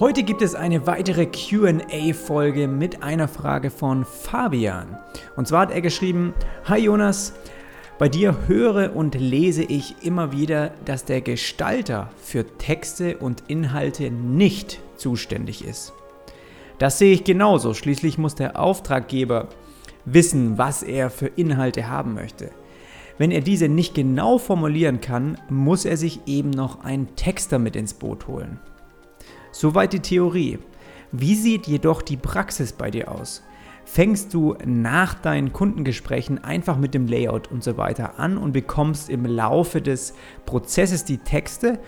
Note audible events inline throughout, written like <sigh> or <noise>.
Heute gibt es eine weitere QA-Folge mit einer Frage von Fabian. Und zwar hat er geschrieben: Hi Jonas, bei dir höre und lese ich immer wieder, dass der Gestalter für Texte und Inhalte nicht zuständig ist. Das sehe ich genauso. Schließlich muss der Auftraggeber wissen, was er für Inhalte haben möchte. Wenn er diese nicht genau formulieren kann, muss er sich eben noch einen Texter mit ins Boot holen. Soweit die Theorie. Wie sieht jedoch die Praxis bei dir aus? Fängst du nach deinen Kundengesprächen einfach mit dem Layout und so weiter an und bekommst im Laufe des Prozesses die Texte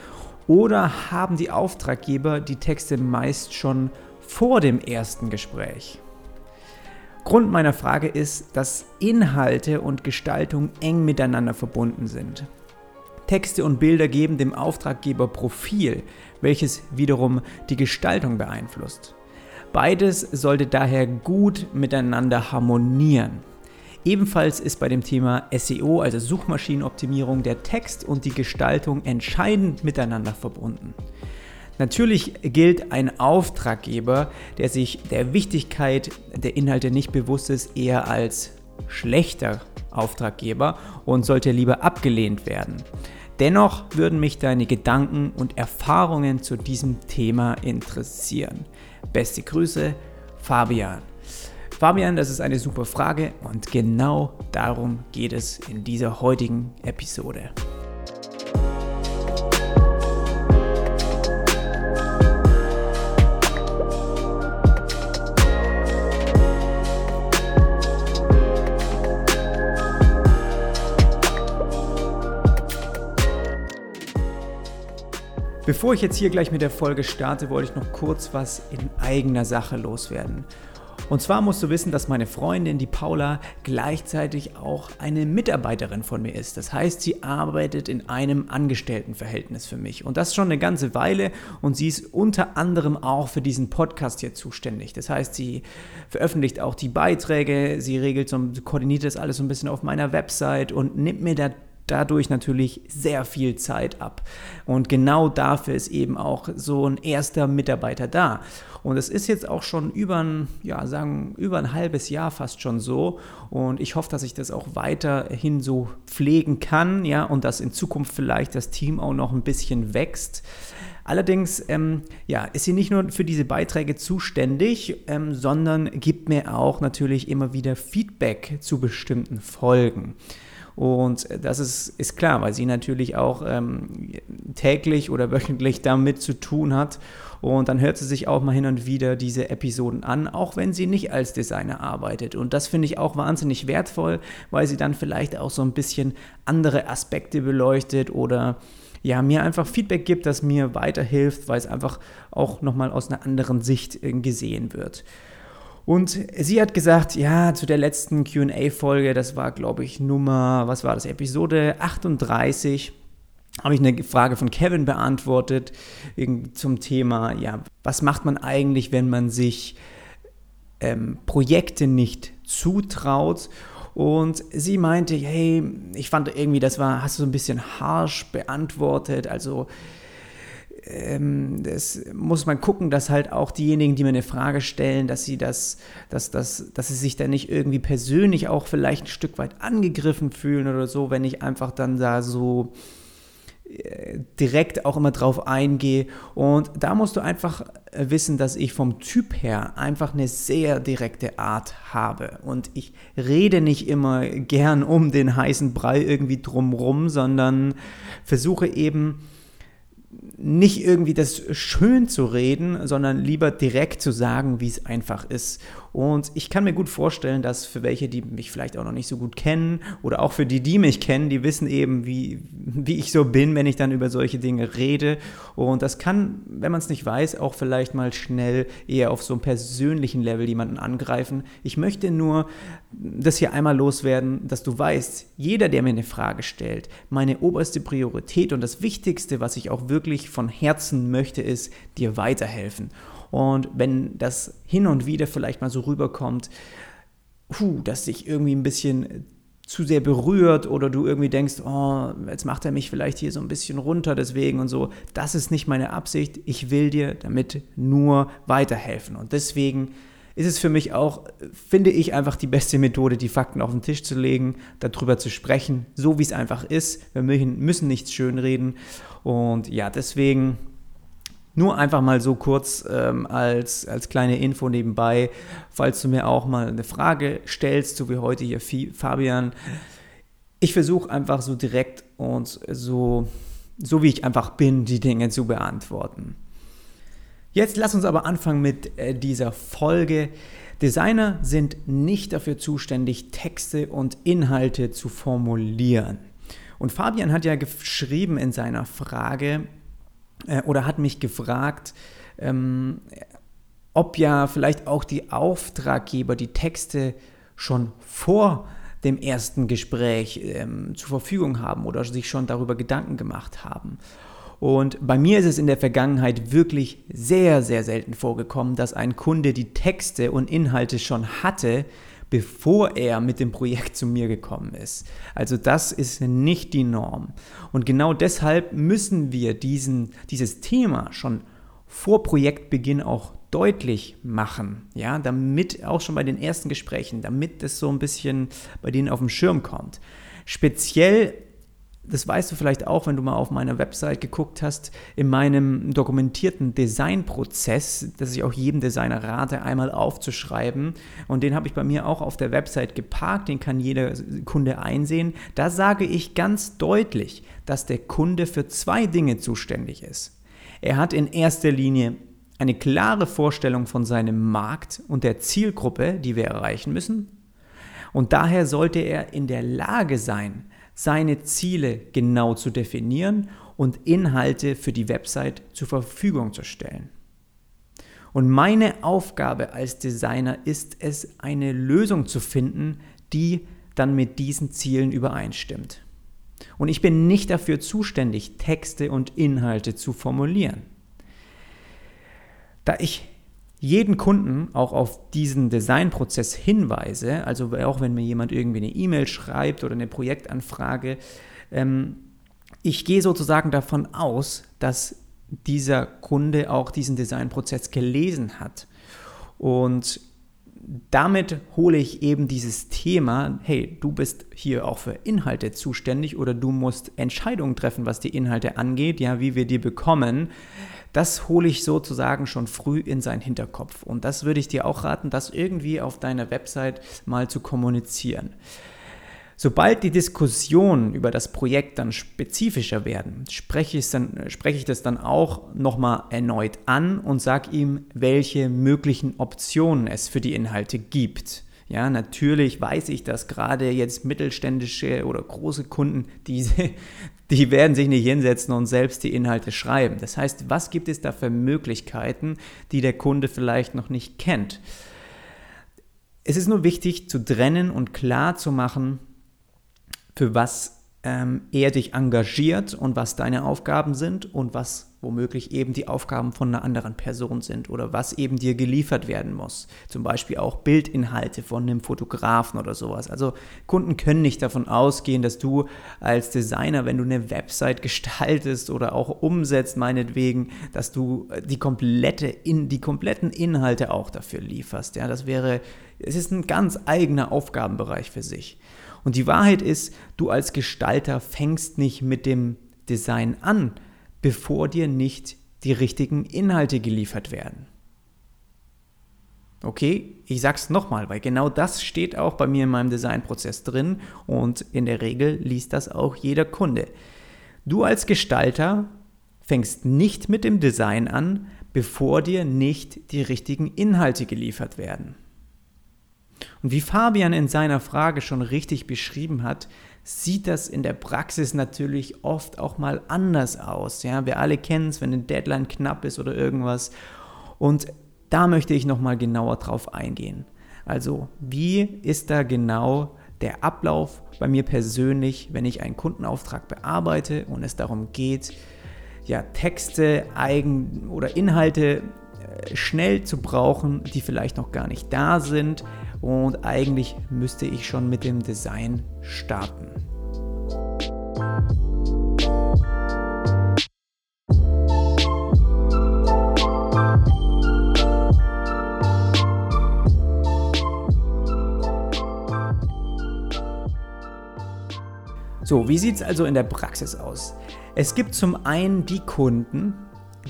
oder haben die Auftraggeber die Texte meist schon vor dem ersten Gespräch? Grund meiner Frage ist, dass Inhalte und Gestaltung eng miteinander verbunden sind. Texte und Bilder geben dem Auftraggeber Profil, welches wiederum die Gestaltung beeinflusst. Beides sollte daher gut miteinander harmonieren. Ebenfalls ist bei dem Thema SEO, also Suchmaschinenoptimierung, der Text und die Gestaltung entscheidend miteinander verbunden. Natürlich gilt ein Auftraggeber, der sich der Wichtigkeit der Inhalte nicht bewusst ist, eher als schlechter Auftraggeber und sollte lieber abgelehnt werden. Dennoch würden mich deine Gedanken und Erfahrungen zu diesem Thema interessieren. Beste Grüße, Fabian. Fabian, das ist eine super Frage und genau darum geht es in dieser heutigen Episode. Bevor ich jetzt hier gleich mit der Folge starte, wollte ich noch kurz was in eigener Sache loswerden. Und zwar musst du wissen, dass meine Freundin, die Paula, gleichzeitig auch eine Mitarbeiterin von mir ist. Das heißt, sie arbeitet in einem Angestelltenverhältnis für mich. Und das schon eine ganze Weile. Und sie ist unter anderem auch für diesen Podcast hier zuständig. Das heißt, sie veröffentlicht auch die Beiträge, sie regelt so, koordiniert das alles so ein bisschen auf meiner Website und nimmt mir da dadurch natürlich sehr viel Zeit ab. Und genau dafür ist eben auch so ein erster Mitarbeiter da. Und es ist jetzt auch schon über ein, ja, sagen, über ein halbes Jahr fast schon so. Und ich hoffe, dass ich das auch weiterhin so pflegen kann, ja, und dass in Zukunft vielleicht das Team auch noch ein bisschen wächst. Allerdings ähm, ja, ist sie nicht nur für diese Beiträge zuständig, ähm, sondern gibt mir auch natürlich immer wieder Feedback zu bestimmten Folgen. Und das ist, ist klar, weil sie natürlich auch ähm, täglich oder wöchentlich damit zu tun hat. Und dann hört sie sich auch mal hin und wieder diese Episoden an, auch wenn sie nicht als Designer arbeitet. Und das finde ich auch wahnsinnig wertvoll, weil sie dann vielleicht auch so ein bisschen andere Aspekte beleuchtet oder ja, mir einfach Feedback gibt, das mir weiterhilft, weil es einfach auch nochmal aus einer anderen Sicht äh, gesehen wird. Und sie hat gesagt, ja, zu der letzten QA-Folge, das war, glaube ich, Nummer, was war das, Episode 38, habe ich eine Frage von Kevin beantwortet zum Thema, ja, was macht man eigentlich, wenn man sich ähm, Projekte nicht zutraut? Und sie meinte, hey, ich fand irgendwie, das war, hast du so ein bisschen harsh beantwortet, also ähm, das muss man gucken, dass halt auch diejenigen, die mir eine Frage stellen, dass sie das, dass, dass, dass sie sich dann nicht irgendwie persönlich auch vielleicht ein Stück weit angegriffen fühlen oder so, wenn ich einfach dann da so äh, direkt auch immer drauf eingehe. Und da musst du einfach äh, wissen, dass ich vom Typ her einfach eine sehr direkte Art habe. Und ich rede nicht immer gern um den heißen Brei irgendwie drumrum, sondern versuche eben nicht irgendwie das schön zu reden, sondern lieber direkt zu sagen, wie es einfach ist. Und ich kann mir gut vorstellen, dass für welche, die mich vielleicht auch noch nicht so gut kennen oder auch für die, die mich kennen, die wissen eben, wie, wie ich so bin, wenn ich dann über solche Dinge rede. Und das kann, wenn man es nicht weiß, auch vielleicht mal schnell eher auf so einem persönlichen Level jemanden angreifen. Ich möchte nur das hier einmal loswerden, dass du weißt, jeder, der mir eine Frage stellt, meine oberste Priorität und das Wichtigste, was ich auch wirklich von Herzen möchte, ist dir weiterhelfen. Und wenn das hin und wieder vielleicht mal so rüberkommt, puh, dass ich irgendwie ein bisschen zu sehr berührt oder du irgendwie denkst, oh, jetzt macht er mich vielleicht hier so ein bisschen runter deswegen und so. Das ist nicht meine Absicht. Ich will dir damit nur weiterhelfen. Und deswegen ist es für mich auch, finde ich, einfach die beste Methode, die Fakten auf den Tisch zu legen, darüber zu sprechen, so wie es einfach ist. Wir müssen nichts schönreden. Und ja, deswegen nur einfach mal so kurz ähm, als, als kleine Info nebenbei, falls du mir auch mal eine Frage stellst, so wie heute hier Fabian. Ich versuche einfach so direkt und so, so wie ich einfach bin, die Dinge zu beantworten. Jetzt lass uns aber anfangen mit äh, dieser Folge. Designer sind nicht dafür zuständig, Texte und Inhalte zu formulieren. Und Fabian hat ja geschrieben in seiner Frage, äh, oder hat mich gefragt, ähm, ob ja vielleicht auch die Auftraggeber die Texte schon vor dem ersten Gespräch ähm, zur Verfügung haben oder sich schon darüber Gedanken gemacht haben. Und bei mir ist es in der Vergangenheit wirklich sehr, sehr selten vorgekommen, dass ein Kunde die Texte und Inhalte schon hatte, bevor er mit dem Projekt zu mir gekommen ist. Also das ist nicht die Norm. Und genau deshalb müssen wir diesen, dieses Thema schon vor Projektbeginn auch deutlich machen, ja, damit auch schon bei den ersten Gesprächen, damit das so ein bisschen bei denen auf dem Schirm kommt. Speziell das weißt du vielleicht auch, wenn du mal auf meiner Website geguckt hast, in meinem dokumentierten Designprozess, das ich auch jedem Designer rate, einmal aufzuschreiben. Und den habe ich bei mir auch auf der Website geparkt, den kann jeder Kunde einsehen. Da sage ich ganz deutlich, dass der Kunde für zwei Dinge zuständig ist. Er hat in erster Linie eine klare Vorstellung von seinem Markt und der Zielgruppe, die wir erreichen müssen. Und daher sollte er in der Lage sein, seine Ziele genau zu definieren und Inhalte für die Website zur Verfügung zu stellen. Und meine Aufgabe als Designer ist es, eine Lösung zu finden, die dann mit diesen Zielen übereinstimmt. Und ich bin nicht dafür zuständig, Texte und Inhalte zu formulieren. Da ich jeden Kunden auch auf diesen Designprozess hinweise, also auch wenn mir jemand irgendwie eine E-Mail schreibt oder eine Projektanfrage, ähm, ich gehe sozusagen davon aus, dass dieser Kunde auch diesen Designprozess gelesen hat. Und damit hole ich eben dieses Thema, hey, du bist hier auch für Inhalte zuständig oder du musst Entscheidungen treffen, was die Inhalte angeht, ja, wie wir die bekommen das hole ich sozusagen schon früh in seinen Hinterkopf. Und das würde ich dir auch raten, das irgendwie auf deiner Website mal zu kommunizieren. Sobald die Diskussionen über das Projekt dann spezifischer werden, spreche ich, dann, spreche ich das dann auch nochmal erneut an und sage ihm, welche möglichen Optionen es für die Inhalte gibt. Ja, natürlich weiß ich, dass gerade jetzt mittelständische oder große Kunden, diese, die werden sich nicht hinsetzen und selbst die Inhalte schreiben. Das heißt, was gibt es da für Möglichkeiten, die der Kunde vielleicht noch nicht kennt? Es ist nur wichtig zu trennen und klar zu machen, für was ähm, er dich engagiert und was deine Aufgaben sind und was womöglich eben die Aufgaben von einer anderen Person sind oder was eben dir geliefert werden muss. Zum Beispiel auch Bildinhalte von einem Fotografen oder sowas. Also Kunden können nicht davon ausgehen, dass du als Designer, wenn du eine Website gestaltest oder auch umsetzt, meinetwegen, dass du die komplette in, die kompletten Inhalte auch dafür lieferst. Ja, das wäre, es ist ein ganz eigener Aufgabenbereich für sich. Und die Wahrheit ist, du als Gestalter fängst nicht mit dem Design an, bevor dir nicht die richtigen Inhalte geliefert werden. Okay, ich sag's nochmal, weil genau das steht auch bei mir in meinem Designprozess drin und in der Regel liest das auch jeder Kunde. Du als Gestalter fängst nicht mit dem Design an, bevor dir nicht die richtigen Inhalte geliefert werden. Und wie Fabian in seiner Frage schon richtig beschrieben hat, sieht das in der Praxis natürlich oft auch mal anders aus. Ja, wir alle kennen es, wenn eine Deadline knapp ist oder irgendwas. Und da möchte ich nochmal genauer drauf eingehen. Also, wie ist da genau der Ablauf bei mir persönlich, wenn ich einen Kundenauftrag bearbeite und es darum geht, ja, Texte, Eigen oder Inhalte äh, schnell zu brauchen, die vielleicht noch gar nicht da sind und eigentlich müsste ich schon mit dem Design starten. So, wie sieht es also in der Praxis aus? Es gibt zum einen die Kunden,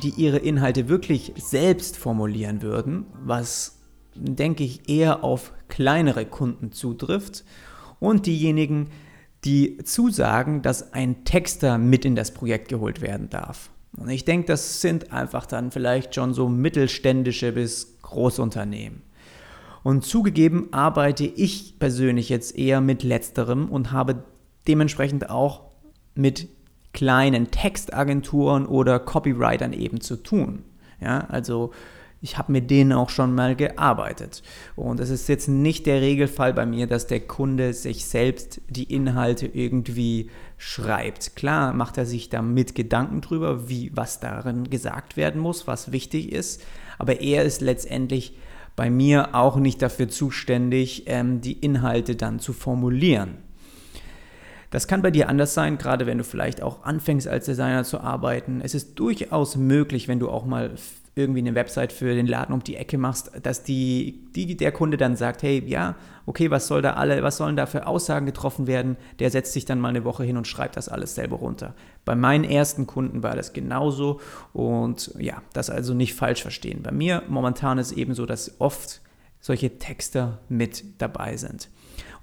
die ihre Inhalte wirklich selbst formulieren würden, was denke ich eher auf kleinere Kunden zutrifft und diejenigen, die zusagen, dass ein Texter mit in das Projekt geholt werden darf. Und ich denke, das sind einfach dann vielleicht schon so mittelständische bis Großunternehmen. Und zugegeben arbeite ich persönlich jetzt eher mit letzterem und habe dementsprechend auch mit kleinen Textagenturen oder Copywritern eben zu tun. Ja, also ich habe mit denen auch schon mal gearbeitet. Und es ist jetzt nicht der Regelfall bei mir, dass der Kunde sich selbst die Inhalte irgendwie schreibt. Klar macht er sich damit Gedanken drüber, wie was darin gesagt werden muss, was wichtig ist, aber er ist letztendlich bei mir auch nicht dafür zuständig, ähm, die Inhalte dann zu formulieren. Das kann bei dir anders sein, gerade wenn du vielleicht auch anfängst als Designer zu arbeiten. Es ist durchaus möglich, wenn du auch mal irgendwie eine Website für den Laden um die Ecke machst, dass die, die, der Kunde dann sagt, hey, ja, okay, was soll da alle, was sollen da für Aussagen getroffen werden? Der setzt sich dann mal eine Woche hin und schreibt das alles selber runter. Bei meinen ersten Kunden war das genauso und ja, das also nicht falsch verstehen. Bei mir momentan ist eben so, dass oft solche Texter mit dabei sind.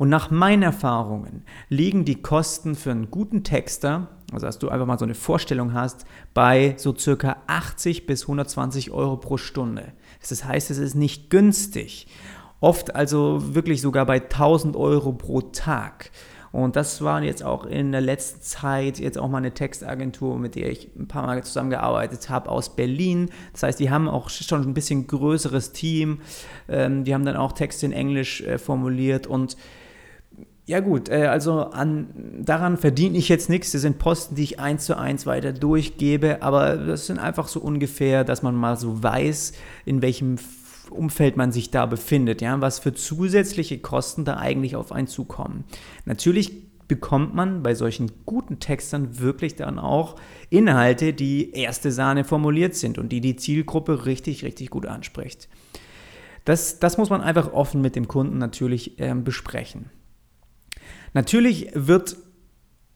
Und nach meinen Erfahrungen liegen die Kosten für einen guten Texter, also dass du einfach mal so eine Vorstellung hast, bei so circa 80 bis 120 Euro pro Stunde. Das heißt, es ist nicht günstig. Oft also wirklich sogar bei 1000 Euro pro Tag. Und das war jetzt auch in der letzten Zeit jetzt auch mal eine Textagentur, mit der ich ein paar Mal zusammengearbeitet habe aus Berlin. Das heißt, die haben auch schon ein bisschen größeres Team. Ähm, die haben dann auch Texte in Englisch äh, formuliert und ja gut, äh, also an, daran verdiene ich jetzt nichts. Das sind Posten, die ich eins zu eins weiter durchgebe, aber das sind einfach so ungefähr, dass man mal so weiß, in welchem Umfeld man sich da befindet, ja, was für zusätzliche Kosten da eigentlich auf einen zukommen. Natürlich bekommt man bei solchen guten Textern wirklich dann auch Inhalte, die erste Sahne formuliert sind und die die Zielgruppe richtig, richtig gut anspricht. Das, das muss man einfach offen mit dem Kunden natürlich äh, besprechen. Natürlich wird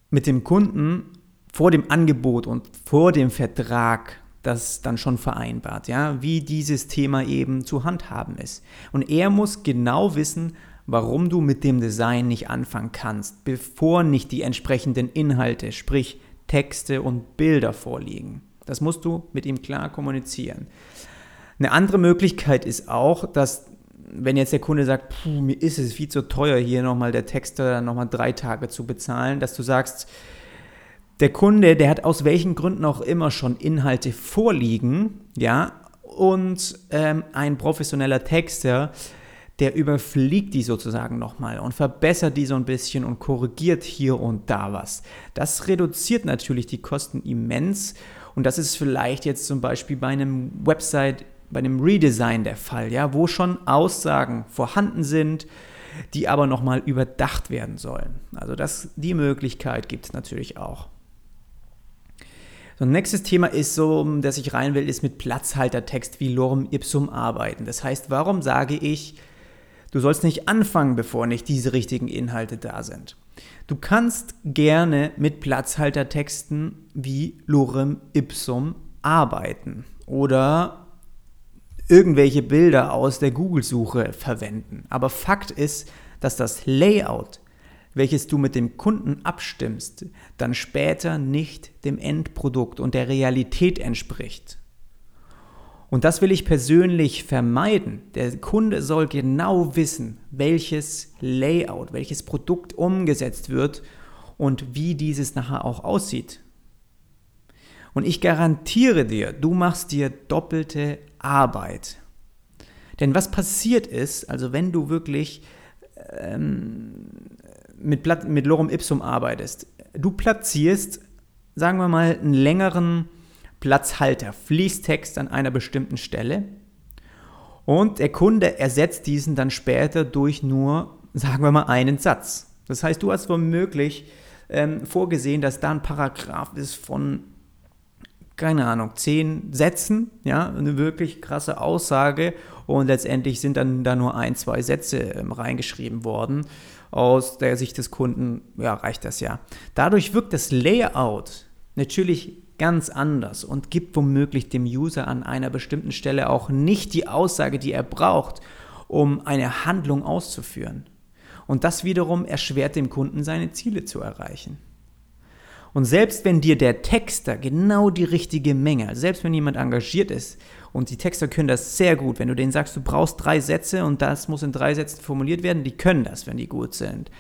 mit dem Kunden vor dem Angebot und vor dem Vertrag das dann schon vereinbart, ja, wie dieses Thema eben zu handhaben ist. Und er muss genau wissen, warum du mit dem Design nicht anfangen kannst, bevor nicht die entsprechenden Inhalte, sprich Texte und Bilder vorliegen. Das musst du mit ihm klar kommunizieren. Eine andere Möglichkeit ist auch, dass wenn jetzt der Kunde sagt, puh, mir ist es viel zu teuer, hier nochmal der Texter nochmal drei Tage zu bezahlen, dass du sagst, der Kunde, der hat aus welchen Gründen auch immer schon Inhalte vorliegen, ja, und ähm, ein professioneller Texter, der überfliegt die sozusagen nochmal und verbessert die so ein bisschen und korrigiert hier und da was. Das reduziert natürlich die Kosten immens und das ist vielleicht jetzt zum Beispiel bei einem Website bei einem Redesign der Fall, ja, wo schon Aussagen vorhanden sind, die aber nochmal überdacht werden sollen. Also das, die Möglichkeit gibt es natürlich auch. So, nächstes Thema ist so, dass ich rein will, ist mit Platzhaltertext wie Lorem Ipsum arbeiten. Das heißt, warum sage ich, du sollst nicht anfangen, bevor nicht diese richtigen Inhalte da sind? Du kannst gerne mit Platzhaltertexten wie Lorem Ipsum arbeiten oder irgendwelche Bilder aus der Google-Suche verwenden. Aber Fakt ist, dass das Layout, welches du mit dem Kunden abstimmst, dann später nicht dem Endprodukt und der Realität entspricht. Und das will ich persönlich vermeiden. Der Kunde soll genau wissen, welches Layout, welches Produkt umgesetzt wird und wie dieses nachher auch aussieht. Und ich garantiere dir, du machst dir doppelte Arbeit. Denn was passiert ist, also wenn du wirklich ähm, mit, mit Lorem Ipsum arbeitest, du platzierst, sagen wir mal, einen längeren Platzhalter, Fließtext an einer bestimmten Stelle Und der Kunde ersetzt diesen dann später durch nur, sagen wir mal, einen Satz. Das heißt, du hast womöglich ähm, vorgesehen, dass da ein Paragraph ist von, keine Ahnung, zehn Sätzen, ja, eine wirklich krasse Aussage und letztendlich sind dann da nur ein, zwei Sätze ähm, reingeschrieben worden. Aus der Sicht des Kunden, ja, reicht das ja. Dadurch wirkt das Layout natürlich ganz anders und gibt womöglich dem User an einer bestimmten Stelle auch nicht die Aussage, die er braucht, um eine Handlung auszuführen. Und das wiederum erschwert dem Kunden seine Ziele zu erreichen. Und selbst wenn dir der Texter genau die richtige Menge, also selbst wenn jemand engagiert ist und die Texter können das sehr gut, wenn du denen sagst, du brauchst drei Sätze und das muss in drei Sätzen formuliert werden, die können das, wenn die gut sind.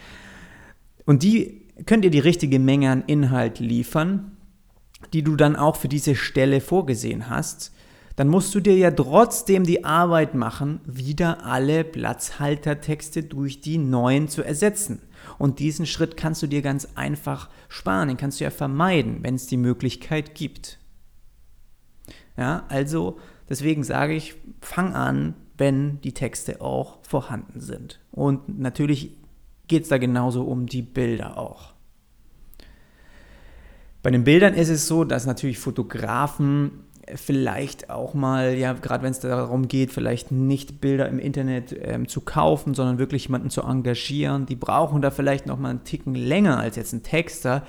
Und die können dir die richtige Menge an Inhalt liefern, die du dann auch für diese Stelle vorgesehen hast, dann musst du dir ja trotzdem die Arbeit machen, wieder alle Platzhaltertexte durch die neuen zu ersetzen. Und diesen Schritt kannst du dir ganz einfach sparen, den kannst du ja vermeiden, wenn es die Möglichkeit gibt. Ja, also deswegen sage ich, fang an, wenn die Texte auch vorhanden sind. Und natürlich geht es da genauso um die Bilder auch. Bei den Bildern ist es so, dass natürlich Fotografen vielleicht auch mal, ja, gerade wenn es darum geht, vielleicht nicht Bilder im Internet ähm, zu kaufen, sondern wirklich jemanden zu engagieren, die brauchen da vielleicht noch mal einen Ticken länger als jetzt ein Texter.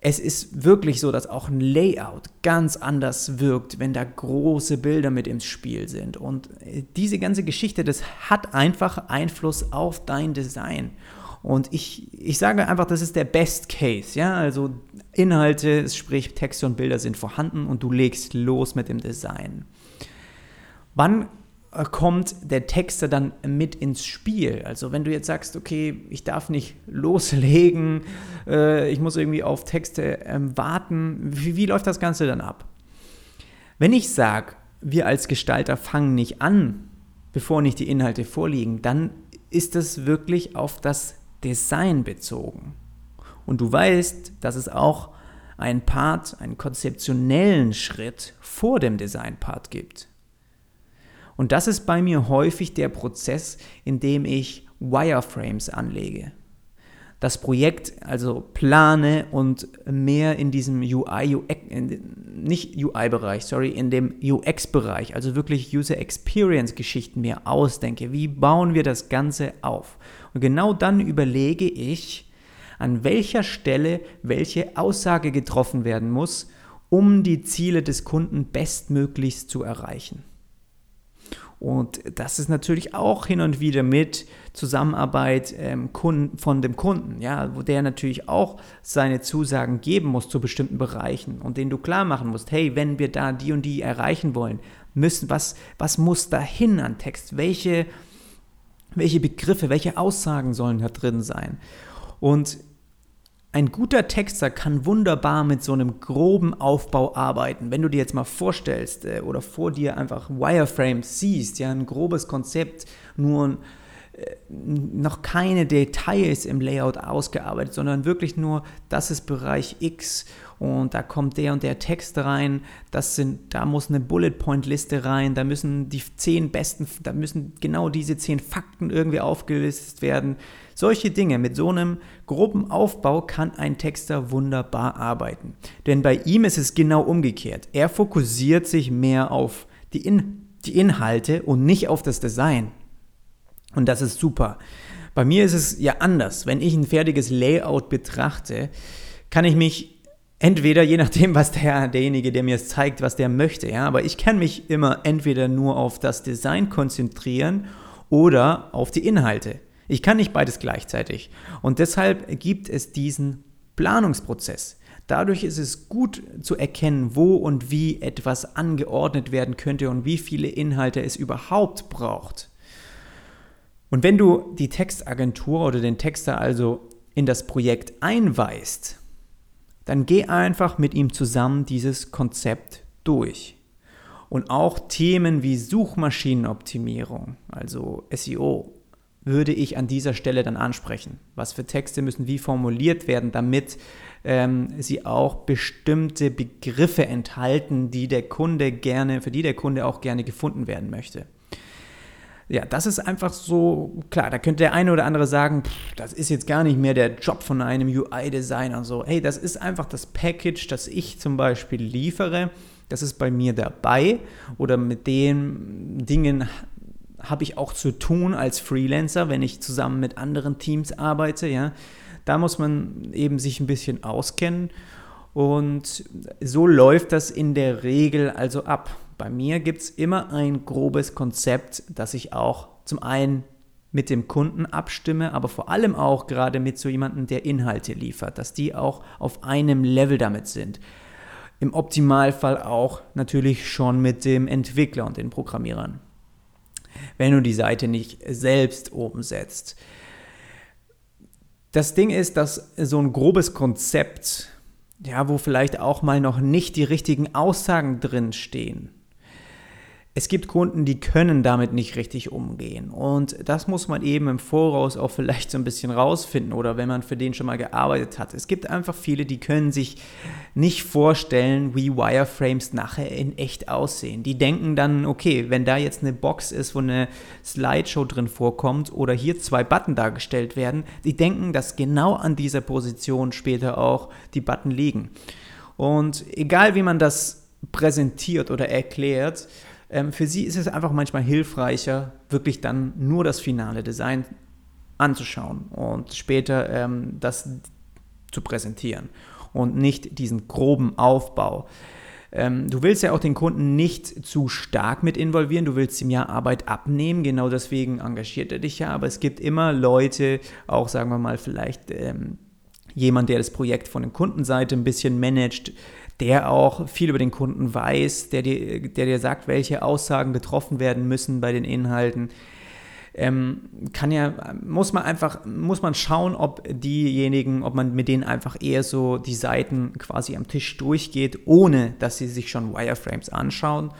Es ist wirklich so, dass auch ein Layout ganz anders wirkt, wenn da große Bilder mit im Spiel sind. Und äh, diese ganze Geschichte, das hat einfach Einfluss auf dein Design. Und ich, ich sage einfach, das ist der Best Case. Ja? Also Inhalte, sprich Texte und Bilder sind vorhanden und du legst los mit dem Design. Wann äh, kommt der Texter dann mit ins Spiel? Also wenn du jetzt sagst, okay, ich darf nicht <laughs> loslegen, äh, ich muss irgendwie auf Texte ähm, warten, wie, wie läuft das Ganze dann ab? Wenn ich sage, wir als Gestalter fangen nicht an, bevor nicht die Inhalte vorliegen, dann ist das wirklich auf das Design bezogen. Und du weißt, dass es auch einen Part, einen konzeptionellen Schritt vor dem Design-Part gibt. Und das ist bei mir häufig der Prozess, in dem ich Wireframes anlege. Das Projekt also plane und mehr in diesem UI, UX, nicht UI-Bereich, sorry, in dem UX-Bereich, also wirklich User Experience-Geschichten mir ausdenke. Wie bauen wir das Ganze auf? Und genau dann überlege ich, an welcher Stelle welche Aussage getroffen werden muss, um die Ziele des Kunden bestmöglichst zu erreichen. Und das ist natürlich auch hin und wieder mit Zusammenarbeit ähm, von dem Kunden, ja, wo der natürlich auch seine Zusagen geben muss zu bestimmten Bereichen und den du klar machen musst, hey, wenn wir da die und die erreichen wollen, müssen, was, was muss da hin an Text? Welche, welche Begriffe, welche Aussagen sollen da drin sein? Und ein guter Texter kann wunderbar mit so einem groben Aufbau arbeiten. Wenn du dir jetzt mal vorstellst äh, oder vor dir einfach Wireframes siehst, ja, ein grobes Konzept, nur äh, noch keine Details im Layout ausgearbeitet, sondern wirklich nur, das ist Bereich X und da kommt der und der Text rein, das sind, da muss eine Bullet Point Liste rein, da müssen die zehn besten, da müssen genau diese zehn Fakten irgendwie aufgelistet werden. Solche Dinge mit so einem groben Aufbau kann ein Texter wunderbar arbeiten. Denn bei ihm ist es genau umgekehrt. Er fokussiert sich mehr auf die, In die Inhalte und nicht auf das Design. Und das ist super. Bei mir ist es ja anders. Wenn ich ein fertiges Layout betrachte, kann ich mich entweder, je nachdem, was der, derjenige, der mir es zeigt, was der möchte, ja, aber ich kann mich immer entweder nur auf das Design konzentrieren oder auf die Inhalte. Ich kann nicht beides gleichzeitig. Und deshalb gibt es diesen Planungsprozess. Dadurch ist es gut zu erkennen, wo und wie etwas angeordnet werden könnte und wie viele Inhalte es überhaupt braucht. Und wenn du die Textagentur oder den Texter also in das Projekt einweist, dann geh einfach mit ihm zusammen dieses Konzept durch. Und auch Themen wie Suchmaschinenoptimierung, also SEO, würde ich an dieser Stelle dann ansprechen? Was für Texte müssen wie formuliert werden, damit ähm, sie auch bestimmte Begriffe enthalten, die der Kunde gerne, für die der Kunde auch gerne gefunden werden möchte? Ja, das ist einfach so, klar, da könnte der eine oder andere sagen, pff, das ist jetzt gar nicht mehr der Job von einem UI-Designer. So, hey, das ist einfach das Package, das ich zum Beispiel liefere. Das ist bei mir dabei oder mit den Dingen habe ich auch zu tun als Freelancer, wenn ich zusammen mit anderen Teams arbeite. Ja, da muss man eben sich ein bisschen auskennen und so läuft das in der Regel also ab. Bei mir gibt es immer ein grobes Konzept, das ich auch zum einen mit dem Kunden abstimme, aber vor allem auch gerade mit so jemandem, der Inhalte liefert, dass die auch auf einem Level damit sind. Im Optimalfall auch natürlich schon mit dem Entwickler und den Programmierern wenn du die Seite nicht selbst oben setzt. Das Ding ist, dass so ein grobes Konzept, ja, wo vielleicht auch mal noch nicht die richtigen Aussagen drin stehen, es gibt Kunden, die können damit nicht richtig umgehen. Und das muss man eben im Voraus auch vielleicht so ein bisschen rausfinden oder wenn man für den schon mal gearbeitet hat. Es gibt einfach viele, die können sich nicht vorstellen, wie Wireframes nachher in echt aussehen. Die denken dann, okay, wenn da jetzt eine Box ist, wo eine Slideshow drin vorkommt oder hier zwei Button dargestellt werden, die denken, dass genau an dieser Position später auch die Button liegen. Und egal wie man das präsentiert oder erklärt, ähm, für sie ist es einfach manchmal hilfreicher, wirklich dann nur das finale Design anzuschauen und später ähm, das zu präsentieren und nicht diesen groben Aufbau. Ähm, du willst ja auch den Kunden nicht zu stark mit involvieren, du willst ihm ja Arbeit abnehmen, genau deswegen engagiert er dich ja, aber es gibt immer Leute, auch sagen wir mal vielleicht ähm, jemand, der das Projekt von der Kundenseite ein bisschen managt, der auch viel über den Kunden weiß, der dir, der dir sagt, welche Aussagen getroffen werden müssen bei den Inhalten. Ähm, kann ja, muss man einfach, muss man schauen, ob diejenigen, ob man mit denen einfach eher so die Seiten quasi am Tisch durchgeht, ohne dass sie sich schon Wireframes anschauen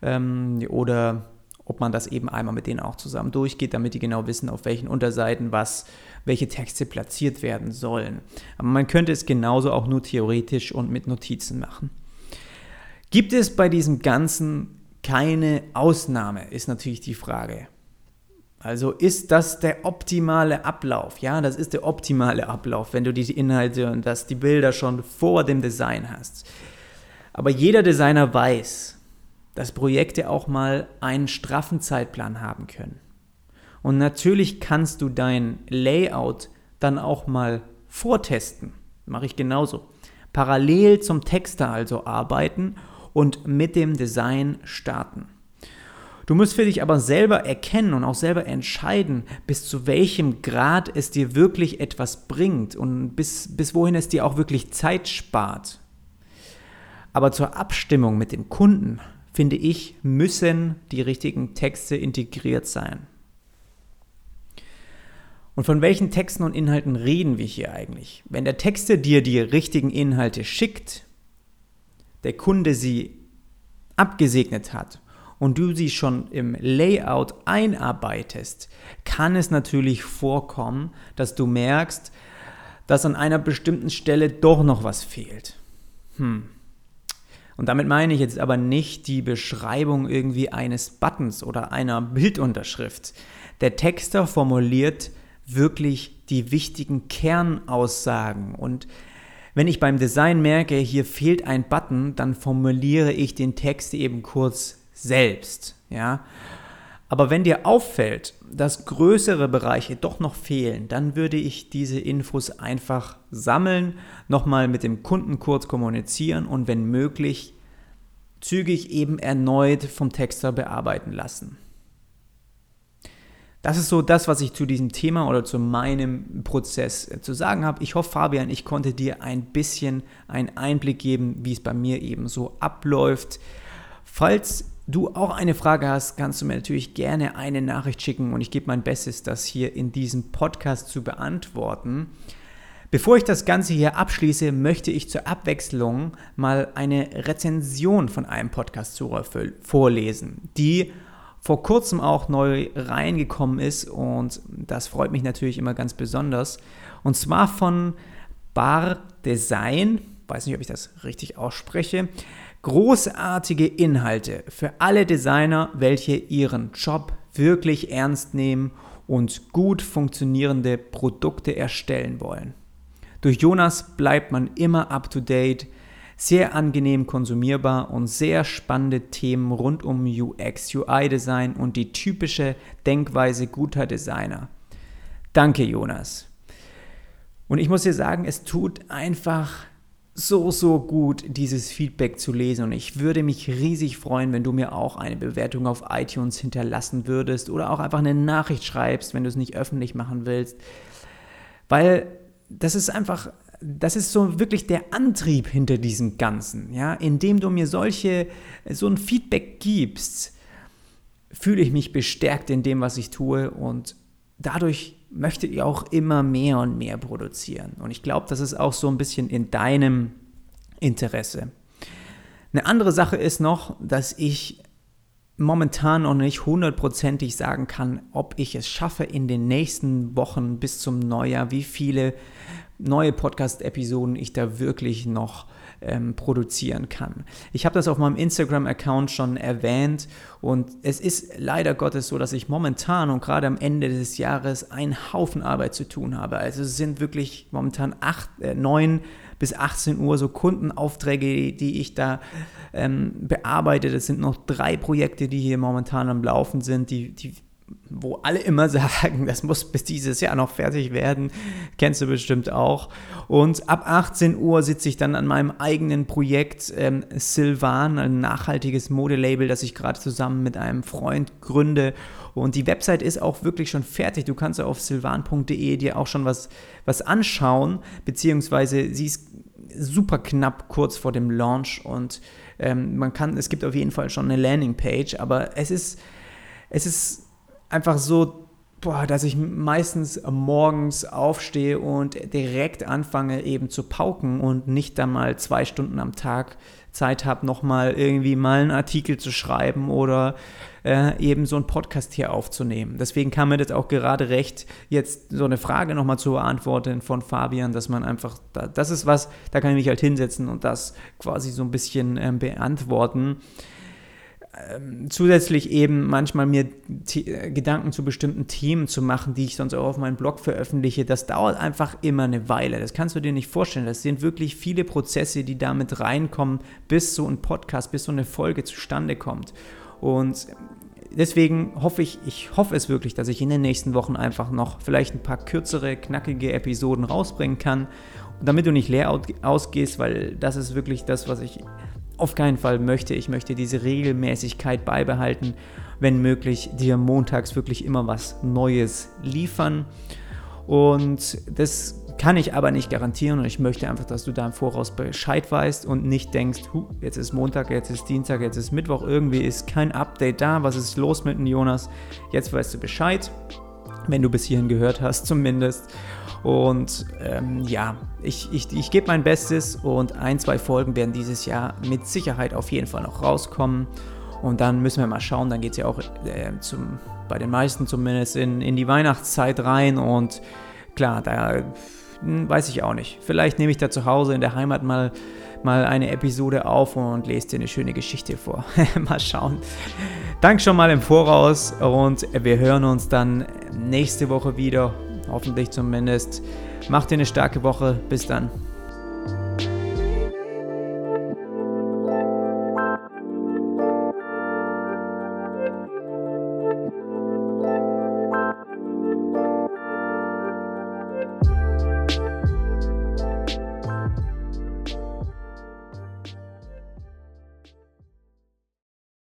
ähm, oder ob man das eben einmal mit denen auch zusammen durchgeht, damit die genau wissen, auf welchen Unterseiten was, welche Texte platziert werden sollen. Aber man könnte es genauso auch nur theoretisch und mit Notizen machen. Gibt es bei diesem Ganzen keine Ausnahme, ist natürlich die Frage. Also ist das der optimale Ablauf? Ja, das ist der optimale Ablauf, wenn du die Inhalte und das, die Bilder schon vor dem Design hast. Aber jeder Designer weiß, dass Projekte auch mal einen straffen Zeitplan haben können. Und natürlich kannst du dein Layout dann auch mal vortesten. Mache ich genauso. Parallel zum Texter also arbeiten und mit dem Design starten. Du musst für dich aber selber erkennen und auch selber entscheiden, bis zu welchem Grad es dir wirklich etwas bringt und bis, bis wohin es dir auch wirklich Zeit spart. Aber zur Abstimmung mit dem Kunden finde ich, müssen die richtigen Texte integriert sein. Und von welchen Texten und Inhalten reden wir hier eigentlich? Wenn der Texter dir die richtigen Inhalte schickt, der Kunde sie abgesegnet hat und du sie schon im Layout einarbeitest, kann es natürlich vorkommen, dass du merkst, dass an einer bestimmten Stelle doch noch was fehlt. Hm, und damit meine ich jetzt aber nicht die Beschreibung irgendwie eines Buttons oder einer Bildunterschrift. Der Texter formuliert wirklich die wichtigen Kernaussagen und wenn ich beim Design merke, hier fehlt ein Button, dann formuliere ich den Text eben kurz selbst, ja? Aber wenn dir auffällt, dass größere Bereiche doch noch fehlen, dann würde ich diese Infos einfach sammeln, nochmal mit dem Kunden kurz kommunizieren und wenn möglich zügig eben erneut vom Texter bearbeiten lassen. Das ist so das, was ich zu diesem Thema oder zu meinem Prozess zu sagen habe. Ich hoffe, Fabian, ich konnte dir ein bisschen einen Einblick geben, wie es bei mir eben so abläuft. Falls du auch eine Frage hast, kannst du mir natürlich gerne eine Nachricht schicken und ich gebe mein Bestes, das hier in diesem Podcast zu beantworten. Bevor ich das Ganze hier abschließe, möchte ich zur Abwechslung mal eine Rezension von einem Podcast vorlesen, die vor kurzem auch neu reingekommen ist und das freut mich natürlich immer ganz besonders. Und zwar von Bar Design, weiß nicht, ob ich das richtig ausspreche. Großartige Inhalte für alle Designer, welche ihren Job wirklich ernst nehmen und gut funktionierende Produkte erstellen wollen. Durch Jonas bleibt man immer up to date sehr angenehm konsumierbar und sehr spannende Themen rund um UX, UI-Design und die typische Denkweise guter Designer. Danke, Jonas. Und ich muss dir sagen, es tut einfach so, so gut, dieses Feedback zu lesen. Und ich würde mich riesig freuen, wenn du mir auch eine Bewertung auf iTunes hinterlassen würdest oder auch einfach eine Nachricht schreibst, wenn du es nicht öffentlich machen willst. Weil das ist einfach das ist so wirklich der Antrieb hinter diesem Ganzen, ja, indem du mir solche, so ein Feedback gibst, fühle ich mich bestärkt in dem, was ich tue und dadurch möchte ich auch immer mehr und mehr produzieren. Und ich glaube, das ist auch so ein bisschen in deinem Interesse. Eine andere Sache ist noch, dass ich momentan noch nicht hundertprozentig sagen kann, ob ich es schaffe, in den nächsten Wochen bis zum Neujahr, wie viele neue Podcast-Episoden ich da wirklich noch ähm, produzieren kann. Ich habe das auf meinem Instagram-Account schon erwähnt und es ist leider Gottes so, dass ich momentan und gerade am Ende des Jahres einen Haufen Arbeit zu tun habe. Also es sind wirklich momentan acht, äh, neun bis 18 Uhr so Kundenaufträge, die ich da ähm, bearbeite. Das sind noch drei Projekte, die hier momentan am Laufen sind, die, die wo alle immer <laughs> sagen, das muss bis dieses Jahr noch fertig werden. Kennst du bestimmt auch. Und ab 18 Uhr sitze ich dann an meinem eigenen Projekt ähm, Silvan, ein nachhaltiges Modelabel, das ich gerade zusammen mit einem Freund gründe. Und die Website ist auch wirklich schon fertig. Du kannst auf silvan.de dir auch schon was, was anschauen, beziehungsweise sie ist super knapp kurz vor dem Launch und ähm, man kann, es gibt auf jeden Fall schon eine Landingpage, aber es ist, es ist einfach so, boah, dass ich meistens morgens aufstehe und direkt anfange eben zu pauken und nicht dann mal zwei Stunden am Tag Zeit habe, nochmal irgendwie mal einen Artikel zu schreiben oder äh, eben so einen Podcast hier aufzunehmen. Deswegen kam mir das auch gerade recht, jetzt so eine Frage nochmal zu beantworten von Fabian, dass man einfach, das ist was, da kann ich mich halt hinsetzen und das quasi so ein bisschen äh, beantworten ähm, zusätzlich eben manchmal mir äh, Gedanken zu bestimmten Themen zu machen, die ich sonst auch auf meinem Blog veröffentliche, das dauert einfach immer eine Weile. Das kannst du dir nicht vorstellen. Das sind wirklich viele Prozesse, die damit reinkommen, bis so ein Podcast, bis so eine Folge zustande kommt. Und deswegen hoffe ich, ich hoffe es wirklich, dass ich in den nächsten Wochen einfach noch vielleicht ein paar kürzere, knackige Episoden rausbringen kann, damit du nicht leer ausgehst, weil das ist wirklich das, was ich auf keinen Fall möchte. Ich möchte diese Regelmäßigkeit beibehalten, wenn möglich, dir montags wirklich immer was Neues liefern. Und das kann ich aber nicht garantieren und ich möchte einfach, dass du da im Voraus Bescheid weißt und nicht denkst, jetzt ist Montag, jetzt ist Dienstag, jetzt ist Mittwoch, irgendwie ist kein Update da, was ist los mit dem Jonas? Jetzt weißt du Bescheid, wenn du bis hierhin gehört hast zumindest. Und ähm, ja, ich, ich, ich gebe mein Bestes und ein, zwei Folgen werden dieses Jahr mit Sicherheit auf jeden Fall noch rauskommen. Und dann müssen wir mal schauen, dann geht es ja auch äh, zum, bei den meisten zumindest in, in die Weihnachtszeit rein. Und klar, da hm, weiß ich auch nicht. Vielleicht nehme ich da zu Hause in der Heimat mal, mal eine Episode auf und lese dir eine schöne Geschichte vor. <laughs> mal schauen. Danke schon mal im Voraus und wir hören uns dann nächste Woche wieder Hoffentlich zumindest. Macht dir eine starke Woche. Bis dann.